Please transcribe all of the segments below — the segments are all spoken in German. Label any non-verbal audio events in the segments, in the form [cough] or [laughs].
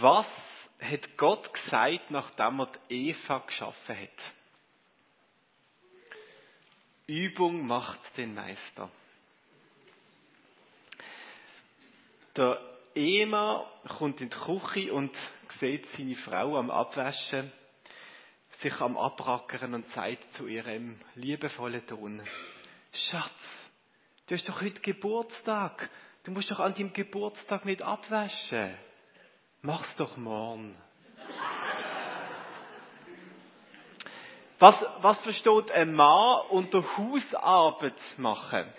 Was hat Gott gesagt, nachdem er die Eva geschaffen hat? Übung macht den Meister. Der Ehemann kommt in die Küche und sieht seine Frau am Abwaschen, sich am Abrackern und sagt zu ihrem liebevollen Ton, Schatz, du hast doch heute Geburtstag. Du musst doch an deinem Geburtstag nicht abwaschen. Mach's doch morgen. Was, was versteht ein Mann unter Hausarbeit machen?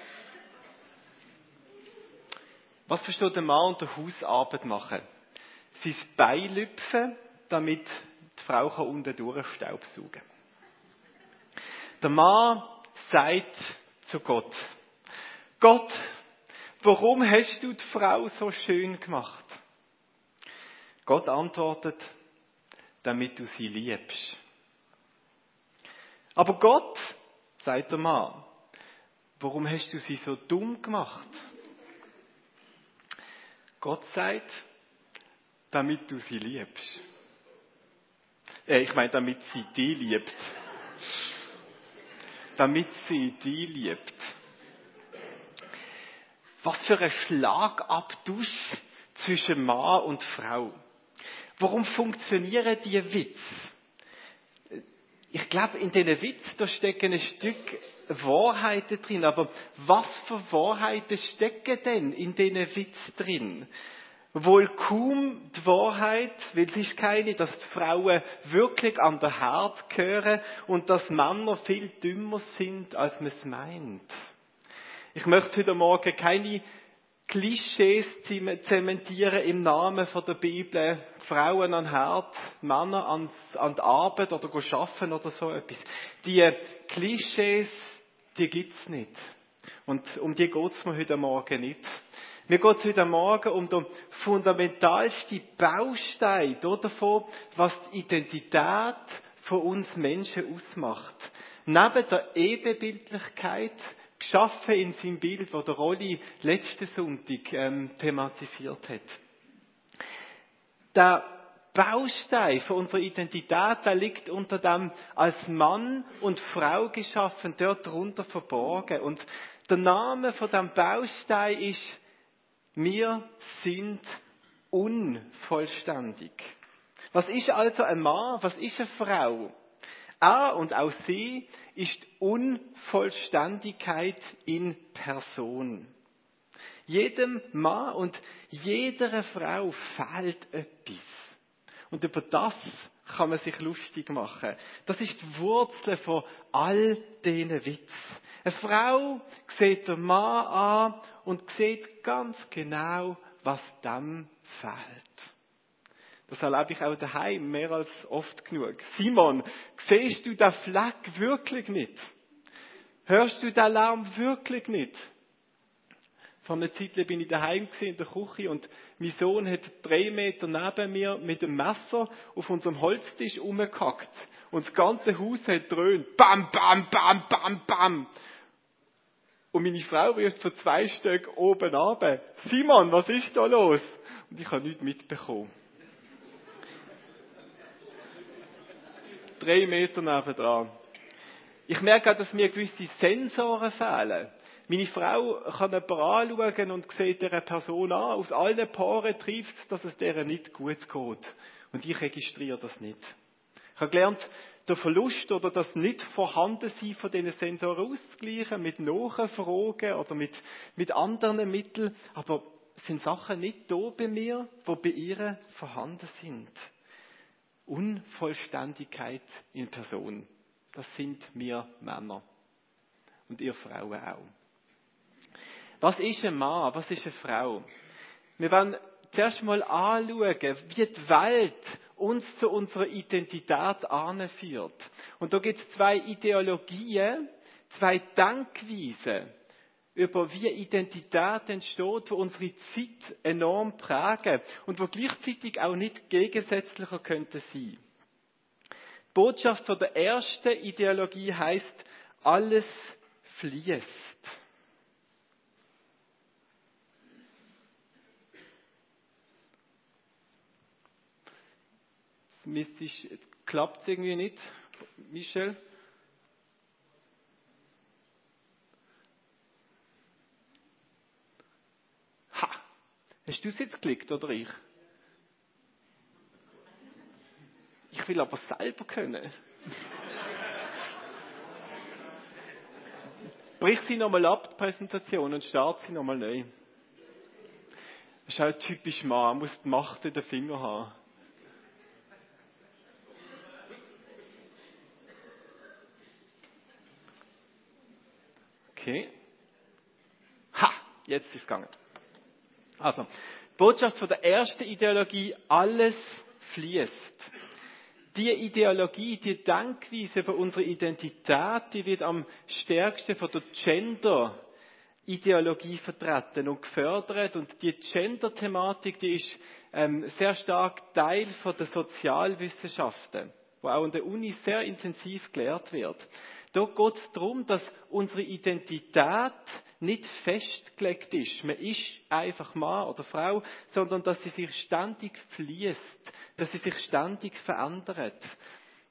Was versteht ein Mann unter Hausarbeit machen? Sein Bein lüpfen, damit die Frau kann unten durch Staub saugen Der Mann sagt zu Gott, Gott, warum hast du die Frau so schön gemacht? Gott antwortet, damit du sie liebst. Aber Gott, sagt der Mann, warum hast du sie so dumm gemacht? Gott sagt, damit du sie liebst. Äh, ich meine, damit sie die liebt. Damit sie die liebt. Was für ein Schlagabtausch zwischen Mann und Frau. Warum funktionieren die Witze? Ich glaube, in diesen Witz, da stecken ein Stück Wahrheiten drin. Aber was für Wahrheiten stecken denn in diesen Witz drin? Wohl kaum die Wahrheit, weil es ist keine, dass die Frauen wirklich an der Herd gehören und dass Männer viel dümmer sind, als man es meint. Ich möchte heute Morgen keine Klischees zementieren im Namen von der Bibel. Frauen an Herd, Männer an, an die Arbeit oder arbeiten oder so etwas. Die Klischees, die gibt's nicht. Und um die geht's mir heute Morgen nicht. Mir geht's heute Morgen um den fundamentalsten Baustein davon, was die Identität von uns Menschen ausmacht. Neben der Ebenbildlichkeit geschaffen in seinem Bild, wo der Rolli letzten Sonntag ähm, thematisiert hat. Der Baustein von unserer Identität, der liegt unter dem als Mann und Frau geschaffen, dort drunter verborgen. Und der Name von dem Baustein ist, wir sind unvollständig. Was ist also ein Mann? Was ist eine Frau? Er und auch sie ist Unvollständigkeit in Person. Jedem Mann und jeder Frau fehlt etwas. Und über das kann man sich lustig machen. Das ist die Wurzel von all diesen Witz. Eine Frau sieht den Mann an und sieht ganz genau, was dem fehlt. Das erlebe ich auch daheim mehr als oft genug. Simon, siehst du den Fleck wirklich nicht? Hörst du den Lärm wirklich nicht? Vor einer Zeit bin ich daheim in der Küche und mein Sohn hat drei Meter neben mir mit dem Messer auf unserem Holztisch umgehackt. Und das ganze Haus hat dröhnt. Bam, bam, bam, bam, bam. Und meine Frau wirft von zwei Stück oben ab. Simon, was ist da los? Und ich habe nichts mitbekommen. Drei Meter nebendran. Ich merke auch, dass mir gewisse Sensoren fehlen. Meine Frau kann jemanden anschauen und sieht dieser Person an. Aus allen Paaren trifft es, dass es der nicht gut geht. Und ich registriere das nicht. Ich habe gelernt, der Verlust oder das nicht Vorhandensein von diesen Sensoren auszugleichen mit Nachfragen oder mit, mit anderen Mitteln. Aber es sind Sachen nicht da bei mir, die bei ihr vorhanden sind. Unvollständigkeit in Person. Das sind wir Männer. Und ihr Frauen auch. Was ist ein Mann? Was ist eine Frau? Wir werden zuerst mal anschauen, wie die Welt uns zu unserer Identität anführt. Und da gibt es zwei Ideologien, zwei Denkweisen über wie Identität entsteht, wo unsere Zeit enorm prägen und wo gleichzeitig auch nicht gegensätzlicher könnte sein. Die Botschaft von der ersten Ideologie heißt, alles fließt. klappt es irgendwie nicht. Michel? Ha! Hast du es jetzt geklickt oder ich? Ich will aber selber können. Brich sie nochmal ab, die Präsentation, und start sie nochmal neu. Das ist halt typisch Mann, man muss die Macht in den Finger haben. Okay. Ha, jetzt ist es gegangen. Also, Botschaft von der ersten Ideologie, alles fließt. Die Ideologie, die Denkweise über unsere Identität, die wird am stärksten von der Gender Ideologie vertreten und gefördert und die Gender-Thematik, die ist ähm, sehr stark Teil von der Sozialwissenschaften, wo auch an der Uni sehr intensiv gelehrt wird. Da geht es darum, dass unsere Identität nicht festgelegt ist. Man ist einfach Mann oder Frau, sondern dass sie sich ständig fließt, dass sie sich ständig verändert.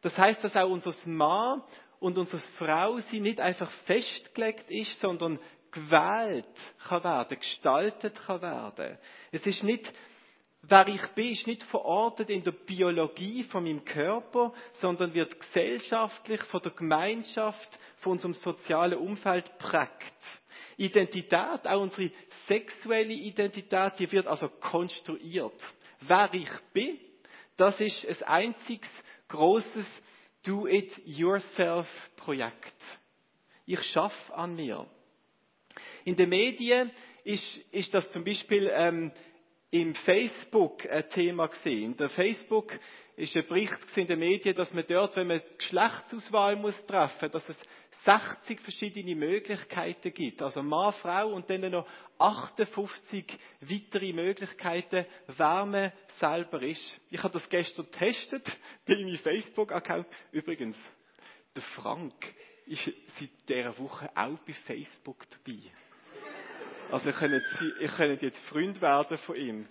Das heißt, dass auch unser Mann und unsere Frau sie nicht einfach festgelegt ist, sondern gewählt kann werden, gestaltet kann werden. Es ist nicht Wer ich bin, ist nicht verortet in der Biologie von meinem Körper, sondern wird gesellschaftlich von der Gemeinschaft, von unserem sozialen Umfeld prägt. Identität, auch unsere sexuelle Identität, die wird also konstruiert. Wer ich bin, das ist ein einziges großes Do-it-yourself-Projekt. Ich schaffe an mir. In den Medien ist, ist das zum Beispiel ähm, im Facebook ein Thema gesehen. Der Facebook ist ein Bericht in den Medien, dass man dort, wenn man Geschlechtsauswahl muss treffen, dass es 60 verschiedene Möglichkeiten gibt. Also Mann, Frau und dann noch 58 weitere Möglichkeiten, wer man selber ist. Ich habe das gestern getestet [laughs] bei meinem Facebook-Account. Übrigens, der Frank ist seit dieser Woche auch bei Facebook dabei. Also ihr könnt, ihr könnt jetzt Freund werden von ihm.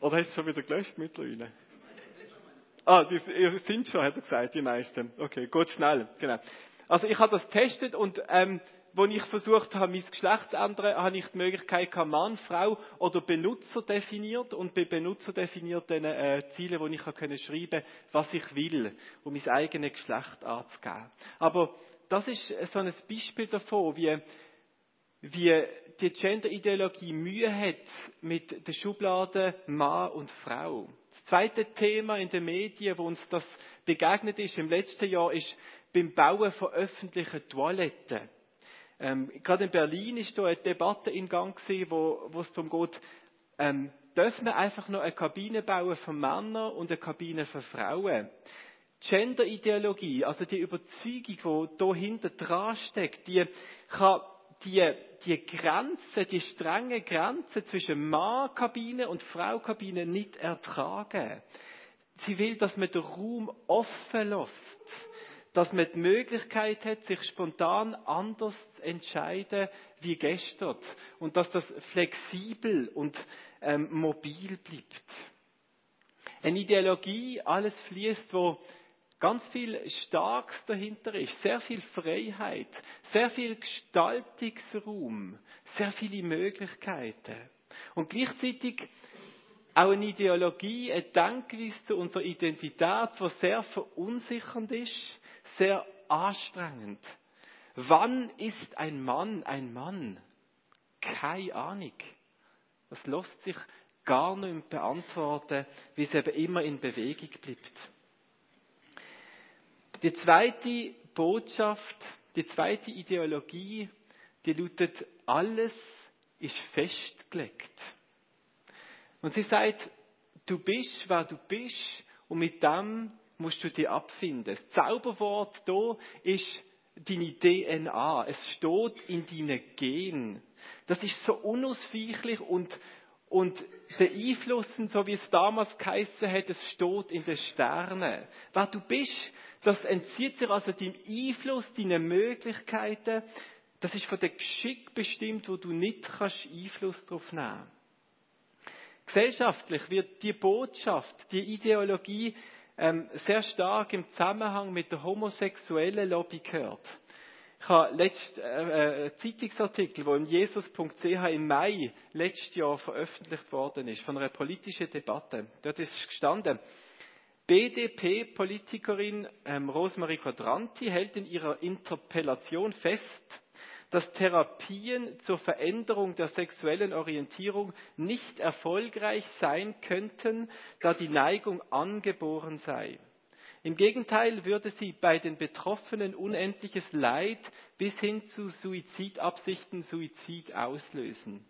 Oder hast du schon wieder gelöscht mittlerweile? Ah, die sind schon, hat er gesagt, die meisten. Okay, gut, schnell, genau. Also ich habe das getestet und ähm, wo ich versucht habe, mein Geschlecht zu ändern, habe ich die Möglichkeit gehabt, Mann, Frau oder Benutzer definiert und bei Benutzer definiert dann äh, Ziele, wo ich können schreiben, was ich will, um mein eigenes Geschlecht anzugeben. Aber das ist so ein Beispiel davon, wie, wie die Gender-Ideologie Mühe hat mit der Schublade Mann und Frau. Das zweite Thema in den Medien, wo uns das begegnet ist im letzten Jahr, ist beim Bauen von öffentlichen Toiletten. Ähm, gerade in Berlin ist da eine Debatte in Gang gewesen, wo, wo es darum geht, ähm, dürfen wir einfach noch eine Kabine bauen für Männer und eine Kabine für Frauen? Gender-Ideologie, also die Überzeugung, die da hinten dran steckt, die kann die, die Grenze, die strenge Grenze zwischen Mann-Kabine und Frau-Kabine nicht ertragen. Sie will, dass man den Raum offen lässt. Dass man die Möglichkeit hat, sich spontan anders zu entscheiden wie gestern. Und dass das flexibel und ähm, mobil bleibt. Eine Ideologie, alles fließt, wo ganz viel Starkes dahinter ist, sehr viel Freiheit, sehr viel Gestaltungsraum, sehr viele Möglichkeiten. Und gleichzeitig auch eine Ideologie, eine Denkweise zu unserer Identität, die sehr verunsichernd ist, sehr anstrengend. Wann ist ein Mann ein Mann? Keine Ahnung. Das lässt sich gar nicht beantworten, wie es eben immer in Bewegung bleibt. Die zweite Botschaft, die zweite Ideologie, die lautet, alles ist festgelegt. Und sie sagt, du bist, wer du bist, und mit dem musst du dich abfinden. Das Zauberwort da ist deine DNA. Es steht in deinen Gen. Das ist so unausweichlich und, und beeinflussend, so wie es damals geheißen hat, es steht in den Sternen. Wer du bist, das entzieht sich also deinem Einfluss, deinen Möglichkeiten. Das ist von dem Geschick bestimmt, wo du nicht kannst Einfluss darauf nehmen. Gesellschaftlich wird die Botschaft, die Ideologie ähm, sehr stark im Zusammenhang mit der homosexuellen Lobby gehört. Ich habe letzten äh, äh, Zeitungsartikel, der in jesus.ch im Mai letztes Jahr veröffentlicht worden ist, von einer politischen Debatte. Dort ist gestanden, BDP-Politikerin ähm, Rosemarie Quadranti hält in ihrer Interpellation fest, dass Therapien zur Veränderung der sexuellen Orientierung nicht erfolgreich sein könnten, da die Neigung angeboren sei. Im Gegenteil würde sie bei den Betroffenen unendliches Leid bis hin zu Suizidabsichten, Suizid auslösen.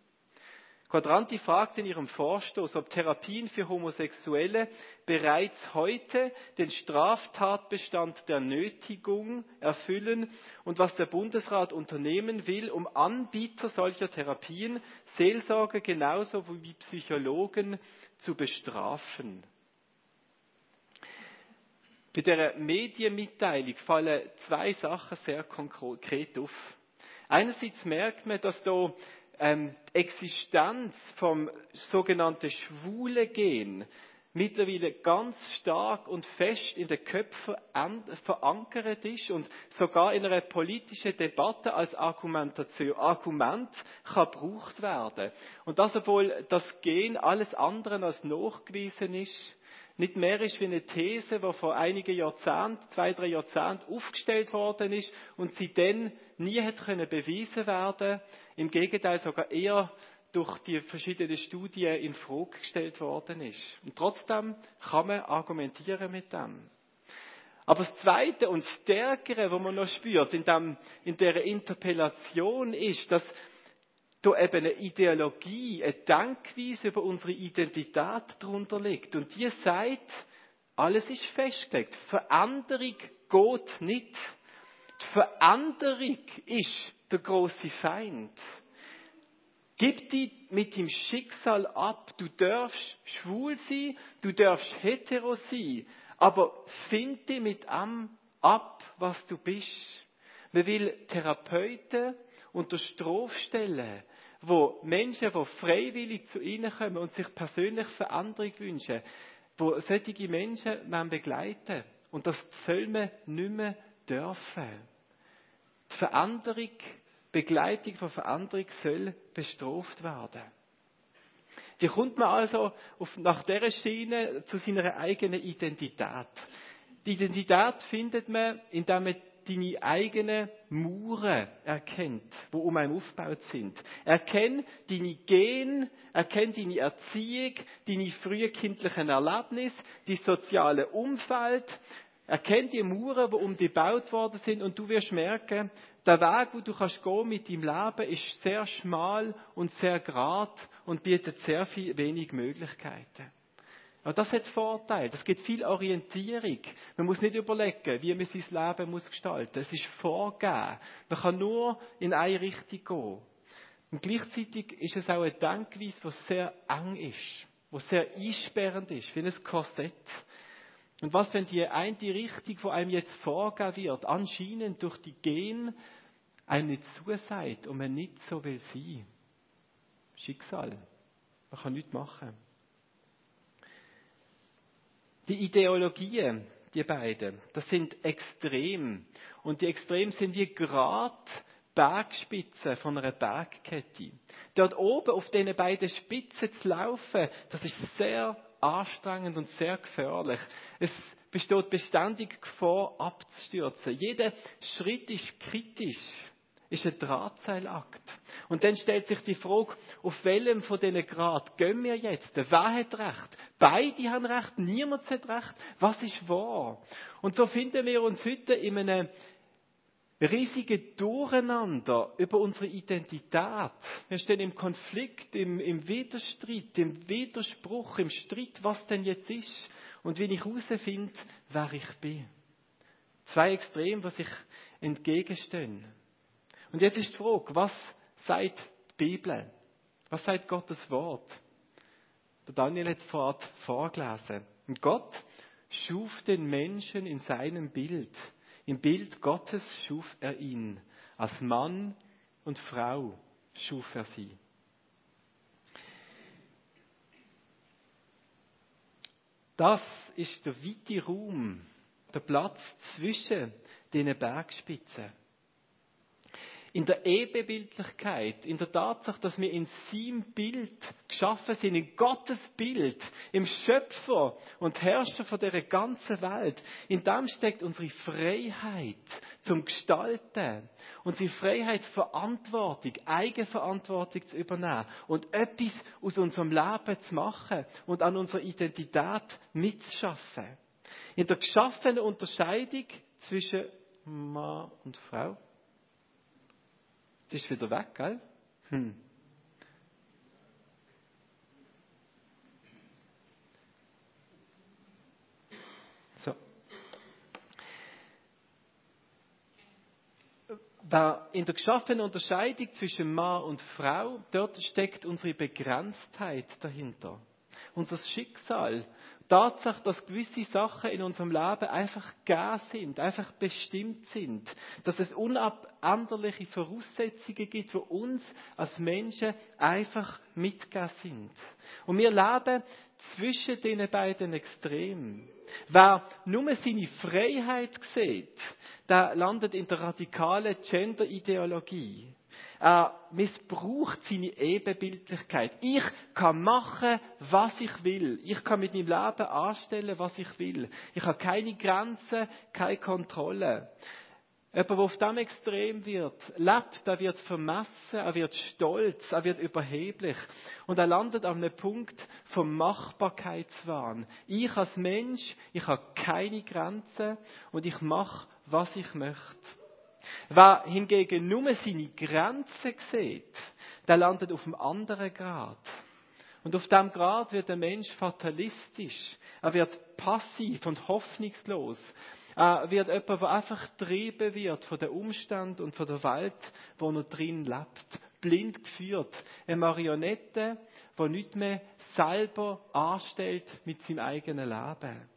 Quadranti fragt in ihrem Vorstoß, ob Therapien für Homosexuelle bereits heute den Straftatbestand der Nötigung erfüllen und was der Bundesrat unternehmen will, um Anbieter solcher Therapien, Seelsorge genauso wie Psychologen zu bestrafen. Bei der Medienmitteilung fallen zwei Sachen sehr konkret auf. Einerseits merkt man, dass da ähm, Existenz vom sogenannten schwule Gen mittlerweile ganz stark und fest in den Köpfen verankert ist und sogar in einer politischen Debatte als Argumentation, Argument kann gebraucht werden. Und das, obwohl das Gen alles andere als nachgewiesen ist, nicht mehr ist wie eine These, die vor einigen Jahrzehnten, zwei, drei Jahrzehnten aufgestellt worden ist und sie dann nie hat können bewiesen werden. Im Gegenteil sogar eher durch die verschiedenen Studien in Frage gestellt worden ist. Und trotzdem kann man argumentieren mit dem. Aber das Zweite und Stärkere, was man noch spürt in, dem, in der Interpellation, ist, dass da eben eine Ideologie, eine Denkweise über unsere Identität darunter liegt. Und die sagt, alles ist festgelegt. Veränderung geht nicht. Die Veränderung ist der große Feind. Gib dich mit dem Schicksal ab. Du darfst schwul sein, du darfst hetero sein, aber find dich mit am ab, was du bist. Man will Therapeuten unter Strophe stellen, wo Menschen, die freiwillig zu ihnen kommen und sich persönlich Veränderung wünschen, wo solche Menschen man begleiten. Und das soll man nicht mehr dürfen. Die Veränderung, Begleitung von Veränderung soll bestraft werden. Wie kommt man also auf, nach dieser Schiene zu seiner eigenen Identität? Die Identität findet man, indem man deine eigenen Mauern erkennt, die um einen aufgebaut sind. Erkenn deine Gen, erkenn deine Erziehung, deine frühkindlichen Erlebnisse, dein soziale Umfeld. Erkenn die Mauern, die um dich gebaut worden sind und du wirst merken, der Weg, wo du kannst gehen mit deinem Leben, ist sehr schmal und sehr grad und bietet sehr viel wenig Möglichkeiten. Aber das hat Vorteil. Das gibt viel Orientierung. Man muss nicht überlegen, wie man sein Leben muss gestalten muss. Es ist vorgegeben. Man kann nur in eine Richtung gehen. Und gleichzeitig ist es auch eine Denkweise, die sehr eng ist, die sehr einsperrend ist, wie ein Korsett. Und was, wenn die eine Richtung, die einem jetzt vorgegeben wird, anscheinend durch die Gen, einem nicht zusagt und man nicht so will sein? Schicksal. Man kann nichts machen. Die Ideologien, die beiden, das sind extrem. Und die Extrem sind wie Grad Bergspitzen von einer Bergkette. Dort oben auf diesen beiden Spitzen zu laufen, das ist sehr anstrengend und sehr gefährlich. Es besteht beständig Gefahr abzustürzen. Jeder Schritt ist kritisch, ist ein Drahtseilakt. Und dann stellt sich die Frage, auf welchem von diesen Grad gehen wir jetzt? Wer hat recht? Beide haben recht, niemand hat recht. Was ist wahr? Und so finden wir uns heute in einem riesigen Durcheinander über unsere Identität. Wir stehen im Konflikt, im, im Widerstreit, im Widerspruch, im Streit, was denn jetzt ist und wie ich herausfinde, wer ich bin. Zwei Extreme, die sich entgegenstehen. Und jetzt ist die Frage, was sagt die Bibel? Was sagt Gottes Wort? Der Daniel hat vorhin vorgelesen. Und Gott schuf den Menschen in seinem Bild. Im Bild Gottes schuf er ihn. Als Mann und Frau schuf er sie. Das ist der weite Raum, der Platz zwischen den Bergspitzen in der Ebebildlichkeit, in der Tatsache, dass wir in seinem Bild geschaffen sind, in Gottes Bild, im Schöpfer und Herrscher von der ganzen Welt. In dem steckt unsere Freiheit zum Gestalten, unsere Freiheit, Verantwortung, Eigenverantwortung zu übernehmen und etwas aus unserem Leben zu machen und an unserer Identität mitzuschaffen. In der geschaffenen Unterscheidung zwischen Mann und Frau das ist wieder weg, gell? Hm. So. in der geschaffenen Unterscheidung zwischen Mann und Frau, dort steckt unsere Begrenztheit dahinter. Unser Schicksal, Tatsache, dass gewisse Sachen in unserem Leben einfach gar sind, einfach bestimmt sind, dass es unabänderliche Voraussetzungen gibt, für uns als Menschen einfach mitgegeben sind. Und wir leben zwischen den beiden Extremen. Wer nur seine Freiheit sieht, der landet in der radikalen Gender-Ideologie. Er missbraucht seine Ebenbildlichkeit. Ich kann machen, was ich will. Ich kann mit meinem Leben anstellen, was ich will. Ich habe keine Grenzen, keine Kontrolle. Jemand, der auf diesem Extrem wird, lebt, der wird vermessen, er wird stolz, er wird überheblich. Und er landet an einem Punkt vom Machbarkeitswahn. Ich als Mensch, ich habe keine Grenzen und ich mache, was ich möchte. Wer hingegen nur seine Grenzen sieht, der landet auf einem anderen Grad. Und auf dem Grad wird der Mensch fatalistisch. Er wird passiv und hoffnungslos. Er wird jemand, der einfach getrieben wird von den Umständen und von der Welt, wo er drin lebt. Blind geführt. Eine Marionette, die nicht mehr selber anstellt mit seinem eigenen Leben.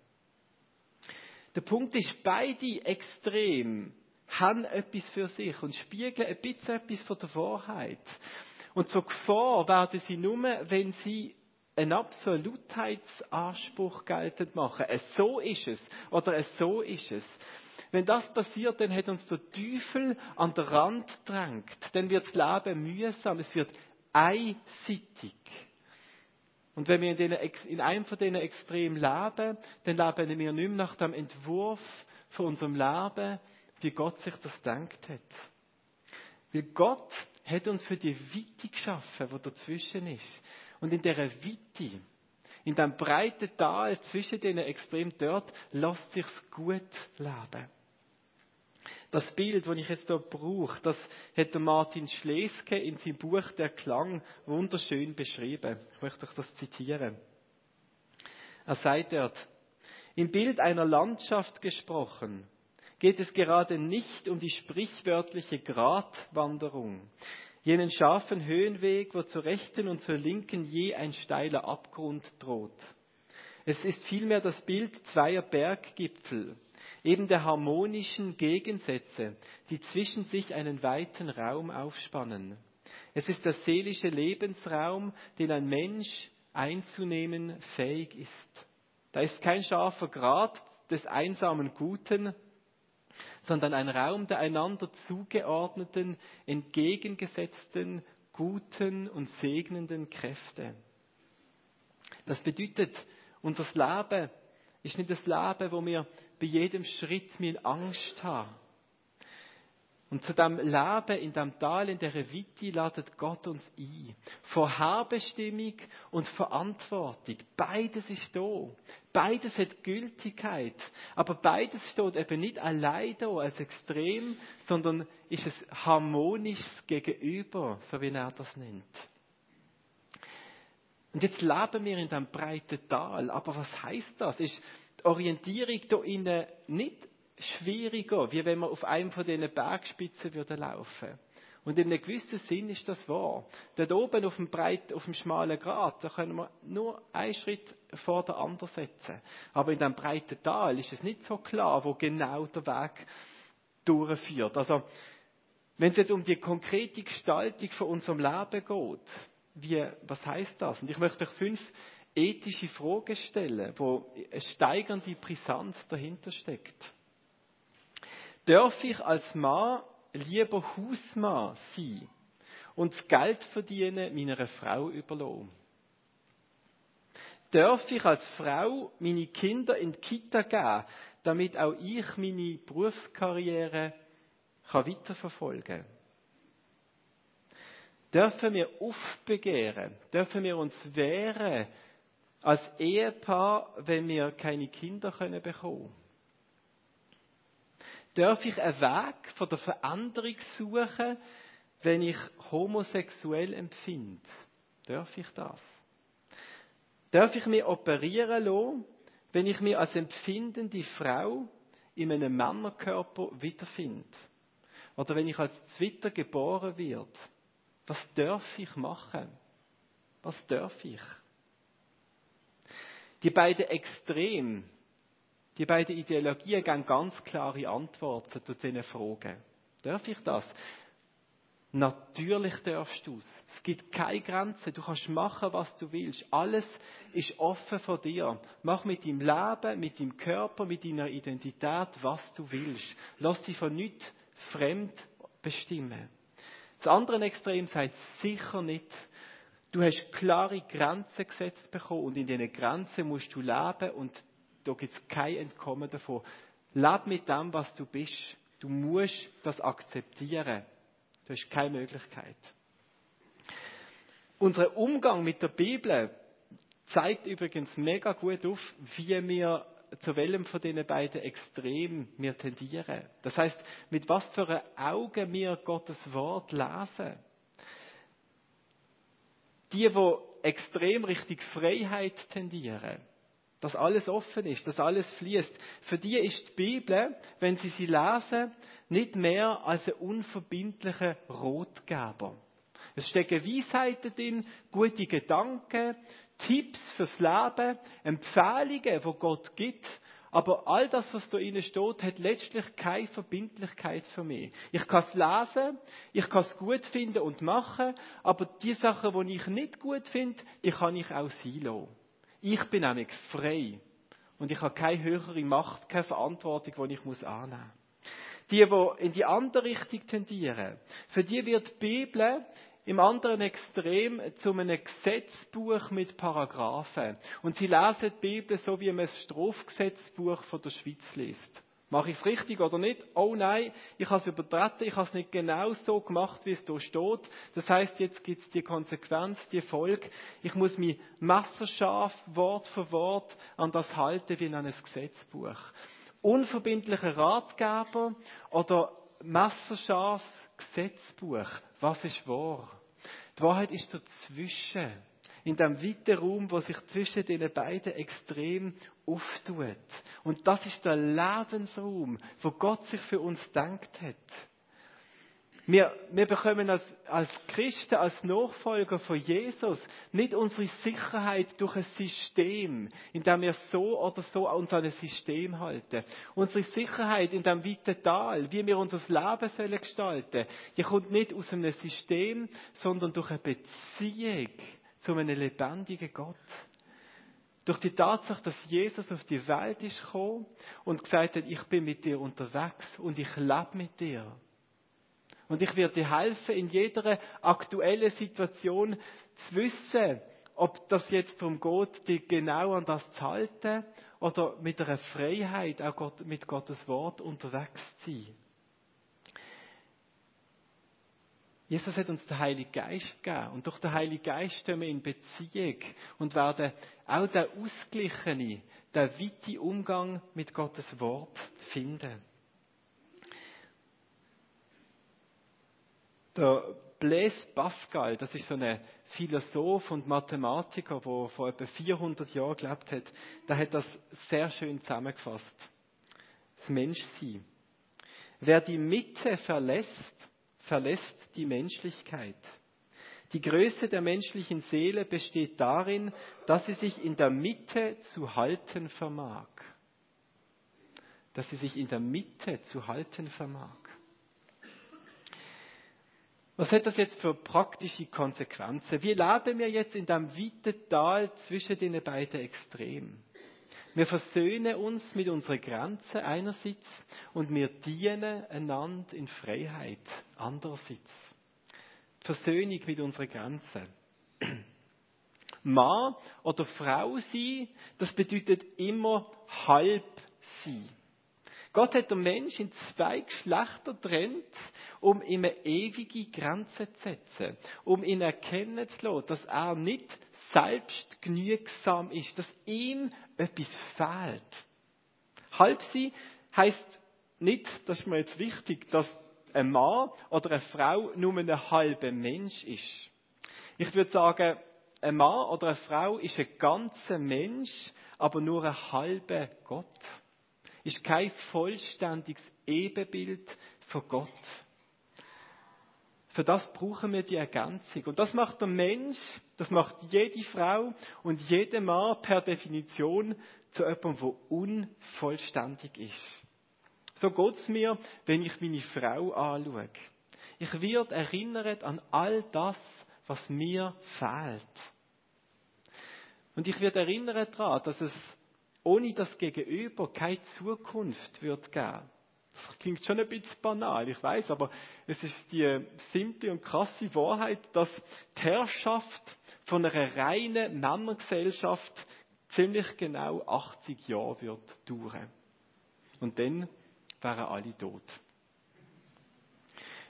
Der Punkt ist, beide extrem haben etwas für sich und spiegeln ein bisschen etwas von der Wahrheit. Und zur Gefahr werden sie nur, wenn sie einen Absolutheitsanspruch geltend machen. Es so ist es oder es so ist es. Wenn das passiert, dann hat uns der Teufel an den Rand drängt. Dann wird das Leben mühsam. Es wird einseitig. Und wenn wir in, den, in einem von diesen Extremen leben, dann leben wir nicht mehr nach dem Entwurf von unserem Leben, wie Gott sich das denkt hat. Weil Gott hat uns für die Weite geschaffen, die dazwischen ist. Und in dieser Weite, in dem breiten Tal zwischen den Extremen dort, lässt sich's gut leben. Das Bild, das ich jetzt hier brauche, das hat Martin Schleske in seinem Buch Der Klang wunderschön beschrieben. Ich möchte euch das zitieren. Er sagt dort, im Bild einer Landschaft gesprochen, geht es gerade nicht um die sprichwörtliche Gratwanderung, jenen scharfen Höhenweg, wo zur rechten und zur linken je ein steiler Abgrund droht. Es ist vielmehr das Bild zweier Berggipfel, eben der harmonischen Gegensätze, die zwischen sich einen weiten Raum aufspannen. Es ist der seelische Lebensraum, den ein Mensch einzunehmen fähig ist. Da ist kein scharfer Grat des einsamen Guten, sondern ein Raum der einander zugeordneten, entgegengesetzten, guten und segnenden Kräfte. Das bedeutet, unser Leben ist nicht das Leben, wo wir bei jedem Schritt Angst haben, und zu dem Leben in dem Tal, in der Weite, ladet Gott uns ein. Vorherbestimmung und Verantwortung. Beides ist da. Beides hat Gültigkeit. Aber beides steht eben nicht allein da als Extrem, sondern ist es harmonisches Gegenüber, so wie er das nennt. Und jetzt leben wir in diesem breiten Tal. Aber was heißt das? Ist Orientierung da innen nicht schwieriger, wie wenn wir auf einem von diesen Bergspitzen würden laufen. Und in einem gewissen Sinn ist das wahr. Dort oben auf dem breit, auf dem schmalen Grat, da können wir nur einen Schritt vor der anderen setzen. Aber in dem breiten Tal ist es nicht so klar, wo genau der Weg durchführt. Also, wenn es jetzt um die konkrete Gestaltung von unserem Leben geht, wie, was heißt das? Und ich möchte euch fünf ethische Fragen stellen, wo eine steigernde Brisanz dahinter steckt. Darf ich als Mann lieber Hausmann sein und das Geld verdienen meiner Frau überlassen? Darf ich als Frau meine Kinder in die Kita geben, damit auch ich meine Berufskarriere kann weiterverfolgen kann? Dürfen wir aufbegehren? Dürfen wir uns wehren als Ehepaar, wenn wir keine Kinder können bekommen? Darf ich einen Weg von der Veränderung suchen, wenn ich homosexuell empfinde? Darf ich das? Darf ich mich operieren lassen, wenn ich mich als empfindende Frau in einem Männerkörper wiederfinde? Oder wenn ich als Zwitter geboren wird? Was darf ich machen? Was darf ich? Die beiden Extreme, die beiden Ideologien geben ganz klare Antworten zu diesen Fragen. Darf ich das? Natürlich darfst du es. Es gibt keine Grenzen. Du kannst machen, was du willst. Alles ist offen vor dir. Mach mit deinem Leben, mit deinem Körper, mit deiner Identität, was du willst. Lass dich von nichts fremd bestimmen. Das andere Extrem sagt sicher nicht, du hast klare Grenzen gesetzt bekommen und in diesen Grenzen musst du leben und da gibt es kein Entkommen davon. Leb mit dem, was du bist. Du musst das akzeptieren. Du hast keine Möglichkeit. Unser Umgang mit der Bibel zeigt übrigens mega gut auf, wie wir zu welchem von diesen beiden Extremen wir tendieren. Das heißt, mit was für Augen wir Gottes Wort lesen. Die, die extrem richtig Freiheit tendieren, dass alles offen ist, dass alles fließt, für die ist die Bibel, wenn sie sie lesen, nicht mehr als ein unverbindlicher Rotgeber. Es stecken Weisheiten drin, gute Gedanken, Tipps fürs Leben, Empfehlungen, die Gott gibt. Aber all das, was da innen steht, hat letztlich keine Verbindlichkeit für mich. Ich kann es lesen, ich kann es gut finden und machen, aber die Sachen, die ich nicht gut finde, die kann ich auch sein lassen. Ich bin nämlich frei. Und ich habe keine höhere Macht, keine Verantwortung, die ich muss annehmen muss. Die, die in die andere Richtung tendieren, für die wird die Bibel im anderen Extrem zu einem Gesetzbuch mit Paragraphen. Und sie lesen die Bibel so, wie man das Strafgesetzbuch von der Schweiz liest. Mache ich es richtig oder nicht? Oh nein, ich habe es übertreten, ich habe es nicht genau so gemacht, wie es da steht. Das heißt, jetzt gibt es die Konsequenz, die Folge. Ich muss mich messerscharf, Wort für Wort an das halten wie an ein Gesetzbuch. Unverbindlicher Ratgeber oder messerscharf Gesetzbuch. Was ist wahr? Die Wahrheit ist dazwischen. In dem weiten Raum, wo sich zwischen den beiden extrem auftut. Und das ist der Lebensraum, wo Gott sich für uns denkt hat. Wir, wir bekommen als, als Christen, als Nachfolger von Jesus nicht unsere Sicherheit durch ein System, in dem wir so oder so uns an ein System halten. Unsere Sicherheit in dem weiten Tal, wie wir unser Leben sollen gestalten, die kommt nicht aus einem System, sondern durch eine Beziehung zu einem lebendigen Gott. Durch die Tatsache, dass Jesus auf die Welt ist gekommen und gesagt hat, ich bin mit dir unterwegs und ich lebe mit dir. Und ich werde dir helfen, in jeder aktuellen Situation zu wissen, ob das jetzt darum geht, dich genau an das zu halten oder mit einer Freiheit auch mit Gottes Wort unterwegs zu sein. Jesus hat uns den Heiligen Geist gegeben. Und durch den Heiligen Geist stehen wir in Beziehung und werden auch den ausgeglichenen, den weiten Umgang mit Gottes Wort finden. Der Blaise Pascal, das ist so ein Philosoph und Mathematiker, der vor etwa 400 Jahren gelebt hat, der hat das sehr schön zusammengefasst. Das Menschsein. Wer die Mitte verlässt, verlässt die Menschlichkeit. Die Größe der menschlichen Seele besteht darin, dass sie sich in der Mitte zu halten vermag. Dass sie sich in der Mitte zu halten vermag. Was hat das jetzt für praktische Konsequenzen? Wie leben wir jetzt in dem weiten Tal zwischen den beiden Extremen? Wir versöhnen uns mit unseren Grenzen einerseits und wir dienen einander in Freiheit andererseits. Versöhnung mit unseren Grenzen. Mann oder Frau sein, das bedeutet immer halb sein. Gott hat den Mensch in zwei Geschlechter trennt, um ihm eine ewige Grenze zu setzen, um ihn erkennen zu lassen, dass er nicht selbst genügsam ist, dass ihm etwas fehlt. Halb sein heisst nicht, das ist mir jetzt wichtig, dass ein Mann oder eine Frau nur ein halber Mensch ist. Ich würde sagen, ein Mann oder eine Frau ist ein ganzer Mensch, aber nur ein halber Gott. Ist kein vollständiges Ebenbild von Gott. Für das brauchen wir die Ergänzung. Und das macht der Mensch, das macht jede Frau und jeder Mann per Definition zu jemandem, der unvollständig ist. So geht's mir, wenn ich meine Frau anschaue. Ich werde erinnert an all das, was mir fehlt. Und ich werde erinnert daran, dass es ohne das Gegenüber keine Zukunft wird geben. Das klingt schon ein bisschen banal, ich weiß, aber es ist die simple und krasse Wahrheit, dass die Herrschaft von einer reinen Männergesellschaft ziemlich genau 80 Jahre wird dauern. Und dann wären alle tot.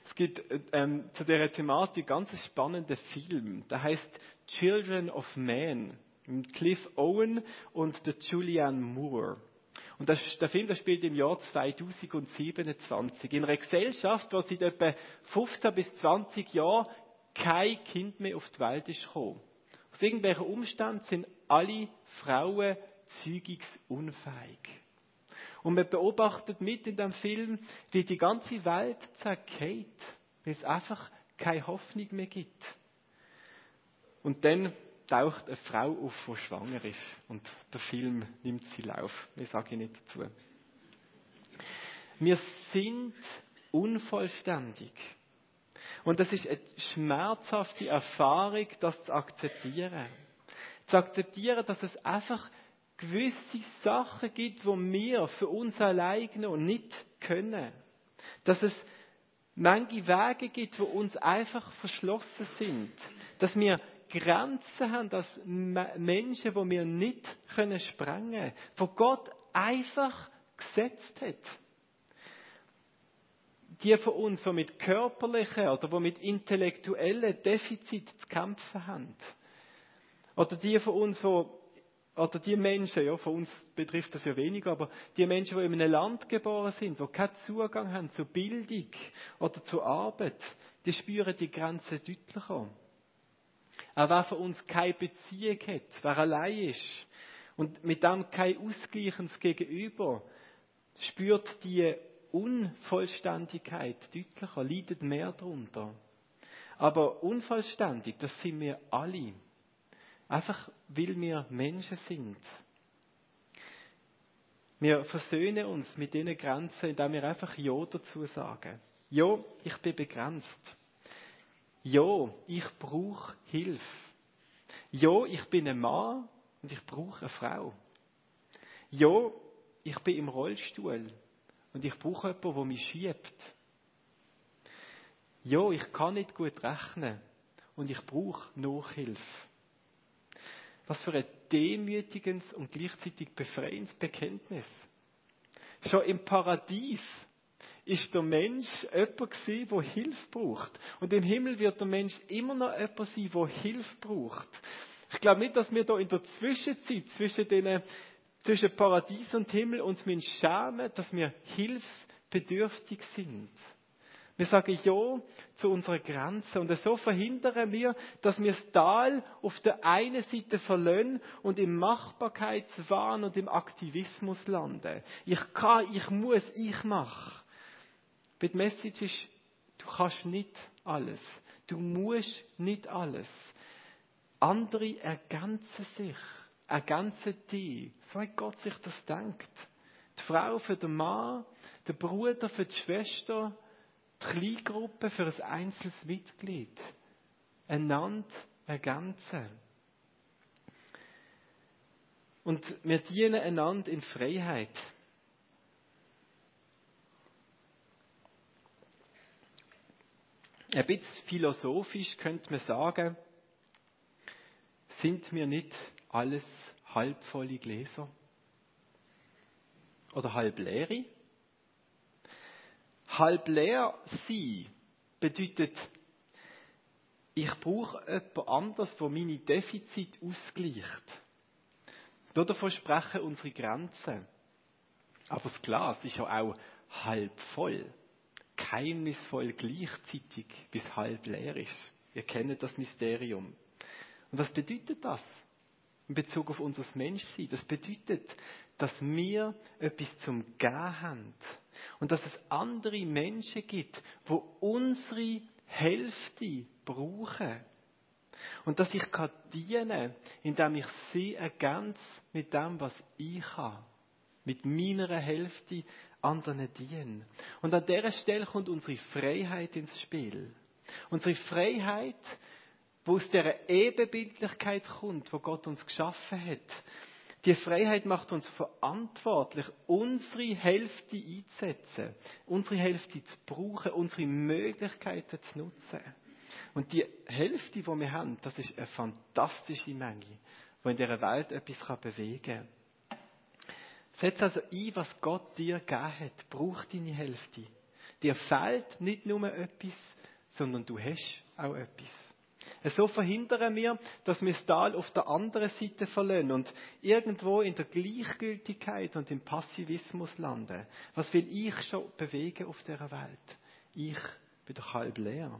Es gibt ähm, zu dieser Thematik ganz spannenden Film, der heißt Children of Man mit Cliff Owen und der Julianne Moore. Und das, der Film der spielt im Jahr 2027 in einer Gesellschaft, wo seit etwa 15 bis 20 Jahren kein Kind mehr auf die Welt ist gekommen. Aus irgendwelchen Umständen sind alle Frauen zeugungsunfähig. Und man beobachtet mit in dem Film, wie die ganze Welt zergeht, weil es einfach keine Hoffnung mehr gibt. Und dann taucht eine Frau auf, die schwanger ist. Und der Film nimmt sie Lauf. Ich sage nicht dazu. Wir sind unvollständig. Und das ist eine schmerzhafte Erfahrung, das zu akzeptieren. Zu akzeptieren, dass es einfach gewisse Sachen gibt, wo wir für uns alleine noch nicht können. Dass es manche Wege gibt, wo uns einfach verschlossen sind. Dass wir Grenzen haben, dass Menschen, wo wir nicht können sprengen, wo Gott einfach gesetzt hat. Die von uns, die mit körperlichen oder die mit intellektuellen Defiziten zu kämpfen haben. Oder die von uns, die oder die Menschen, ja, von uns betrifft das ja weniger, aber die Menschen, die in einem Land geboren sind, die keinen Zugang haben zu Bildung oder zu Arbeit, die spüren die Grenze deutlicher. Auch wer von uns keine Beziehung hat, wer allein ist und mit dem kein ausgleichendes Gegenüber, spürt die Unvollständigkeit deutlicher, leidet mehr darunter. Aber unvollständig, das sind wir alle. Einfach weil wir Menschen sind. Wir versöhnen uns mit diesen Grenzen, indem wir einfach Ja dazu sagen. Ja, ich bin begrenzt. Ja, ich brauche Hilfe. Ja, ich bin ein Mann und ich brauche eine Frau. Ja, ich bin im Rollstuhl und ich brauche jemanden, der mich schiebt. Ja, ich kann nicht gut rechnen und ich brauche Nachhilfe. Was für ein demütigendes und gleichzeitig befreiendes Bekenntnis. Schon im Paradies ist der Mensch jemand gewesen, der Hilfe braucht. Und im Himmel wird der Mensch immer noch jemand sein, der Hilfe braucht. Ich glaube nicht, dass wir da in der Zwischenzeit zwischen den, zwischen Paradies und Himmel uns schämen, dass wir hilfsbedürftig sind. Wir sagen Ja zu unserer Grenze und so verhindern wir, dass wir das Tal auf der einen Seite verlieren und im Machbarkeitswahn und im Aktivismus landen. Ich kann, ich muss, ich mache. Die Message ist, du kannst nicht alles. Du musst nicht alles. Andere ergänzen sich, ergänzen dich. So hat Gott sich das denkt. Die Frau für den Mann, der Bruder für die Schwester, Kleingruppe für ein einzelnes Mitglied. Einander ergänzen. Und wir dienen einander in Freiheit. Ein bisschen philosophisch könnte man sagen, sind wir nicht alles halbvolle Gläser? Oder halb leere? Halb leer sein bedeutet, ich brauche jemand anderes, der meine Defizite ausgleicht. Davon sprechen unsere Grenzen. Aber das Glas ist ja auch halb voll. Geheimnisvoll gleichzeitig, bis halb leer ist. Ihr kennt das Mysterium. Und was bedeutet das? In Bezug auf unser Menschsein. Das bedeutet, dass wir etwas zum Gehen haben. Und dass es andere Menschen gibt, wo unsere Hälfte brauchen. Und dass ich kann dienen, indem ich sie ergänze mit dem, was ich habe. Mit meiner Hälfte anderen dienen. Und an dieser Stelle kommt unsere Freiheit ins Spiel. Unsere Freiheit, wo aus der Ebenbildlichkeit kommt, wo Gott uns geschaffen hat. Die Freiheit macht uns verantwortlich, unsere Hälfte einzusetzen, unsere Hälfte zu brauchen, unsere Möglichkeiten zu nutzen. Und die Hälfte, die wir haben, das ist eine fantastische Menge, die in dieser Welt etwas bewegen kann. Setz also ein, was Gott dir gegeben hat. Brauch deine Hälfte. Dir fehlt nicht nur etwas, sondern du hast auch etwas. So verhindern wir, dass wir das Tal auf der anderen Seite verlieren und irgendwo in der Gleichgültigkeit und im Passivismus landen. Was will ich schon bewegen auf dieser Welt? Ich bin doch halb leer.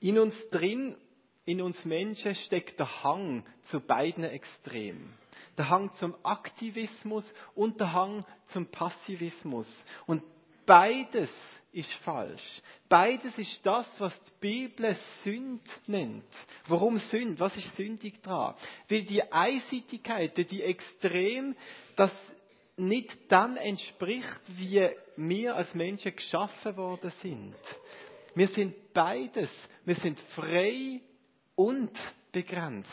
In uns drin, in uns Menschen steckt der Hang zu beiden Extremen. Der Hang zum Aktivismus und der Hang zum Passivismus. Und beides ist falsch. Beides ist das, was die Bibel Sünd nennt. Warum Sünd? Was ist sündig dran? Weil die Einseitigkeit, die Extrem, das nicht dann entspricht, wie wir als Menschen geschaffen worden sind. Wir sind beides. Wir sind frei und begrenzt.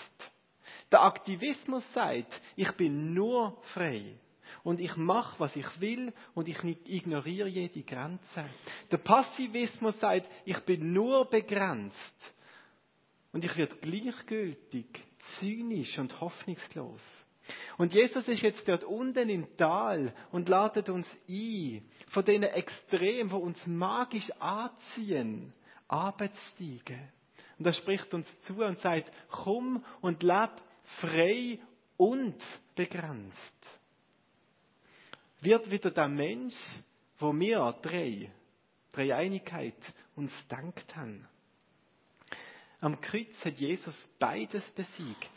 Der Aktivismus sagt, ich bin nur frei. Und ich mache, was ich will und ich ignoriere jede Grenze. Der Passivismus sagt, ich bin nur begrenzt. Und ich werde gleichgültig, zynisch und hoffnungslos. Und Jesus ist jetzt dort unten im Tal und ladet uns ein, von denen Extremen, die uns magisch anziehen, abzusteigen. Und er spricht uns zu und sagt, komm und leb frei und begrenzt. Wird wieder der Mensch, wo wir drei, drei Einigkeit uns dankt haben. Am Kreuz hat Jesus beides besiegt.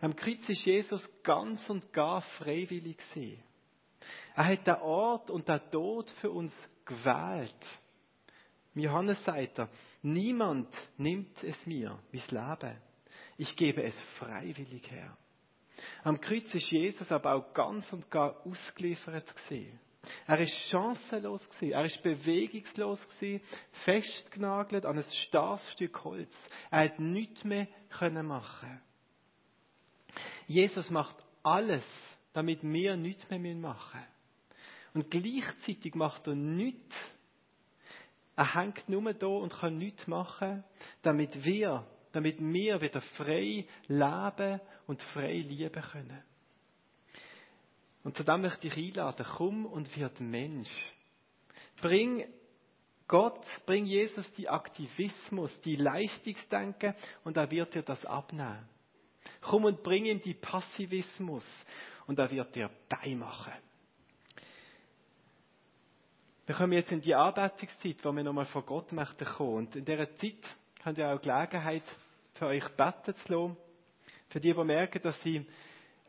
Am Kreuz ist Jesus ganz und gar freiwillig gesehen. Er hat den Ort und den Tod für uns gewählt. Johannes sagt er, niemand nimmt es mir, mein Leben. Ich gebe es freiwillig her. Am Kreuz ist Jesus aber auch ganz und gar ausgeliefert gesehen. Er ist chancenlos gewesen. Er ist bewegungslos gewesen, festgenagelt an ein starres Stück Holz. Er hat nichts mehr können machen. Jesus macht alles, damit wir nichts mehr machen müssen. Und gleichzeitig macht er nichts. Er hängt nur da und kann nichts machen, damit wir, damit wir wieder frei leben und frei lieben können. Und zu dem möchte ich einladen, komm und wird Mensch. Bring Gott, bring Jesus die Aktivismus, die Leistungsdenken und er wird dir das abnehmen. Komm und bring ihm die Passivismus und er wird dir beimachen. Wir kommen jetzt in die Arbeitungszeit, wo wir nochmal vor Gott möchten kommen. Und in dieser Zeit habt ihr auch Gelegenheit, für euch beten zu lassen. Für die, die merken, dass sie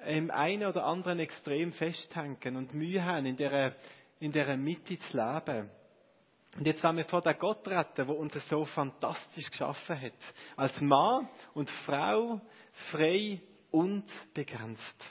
im einen oder anderen Extrem festhängen und Mühe haben, in dieser, in dieser Mitte zu leben. Und jetzt wollen wir vor den Gott retten, der uns so fantastisch geschaffen hat. Als Mann und Frau frei und begrenzt.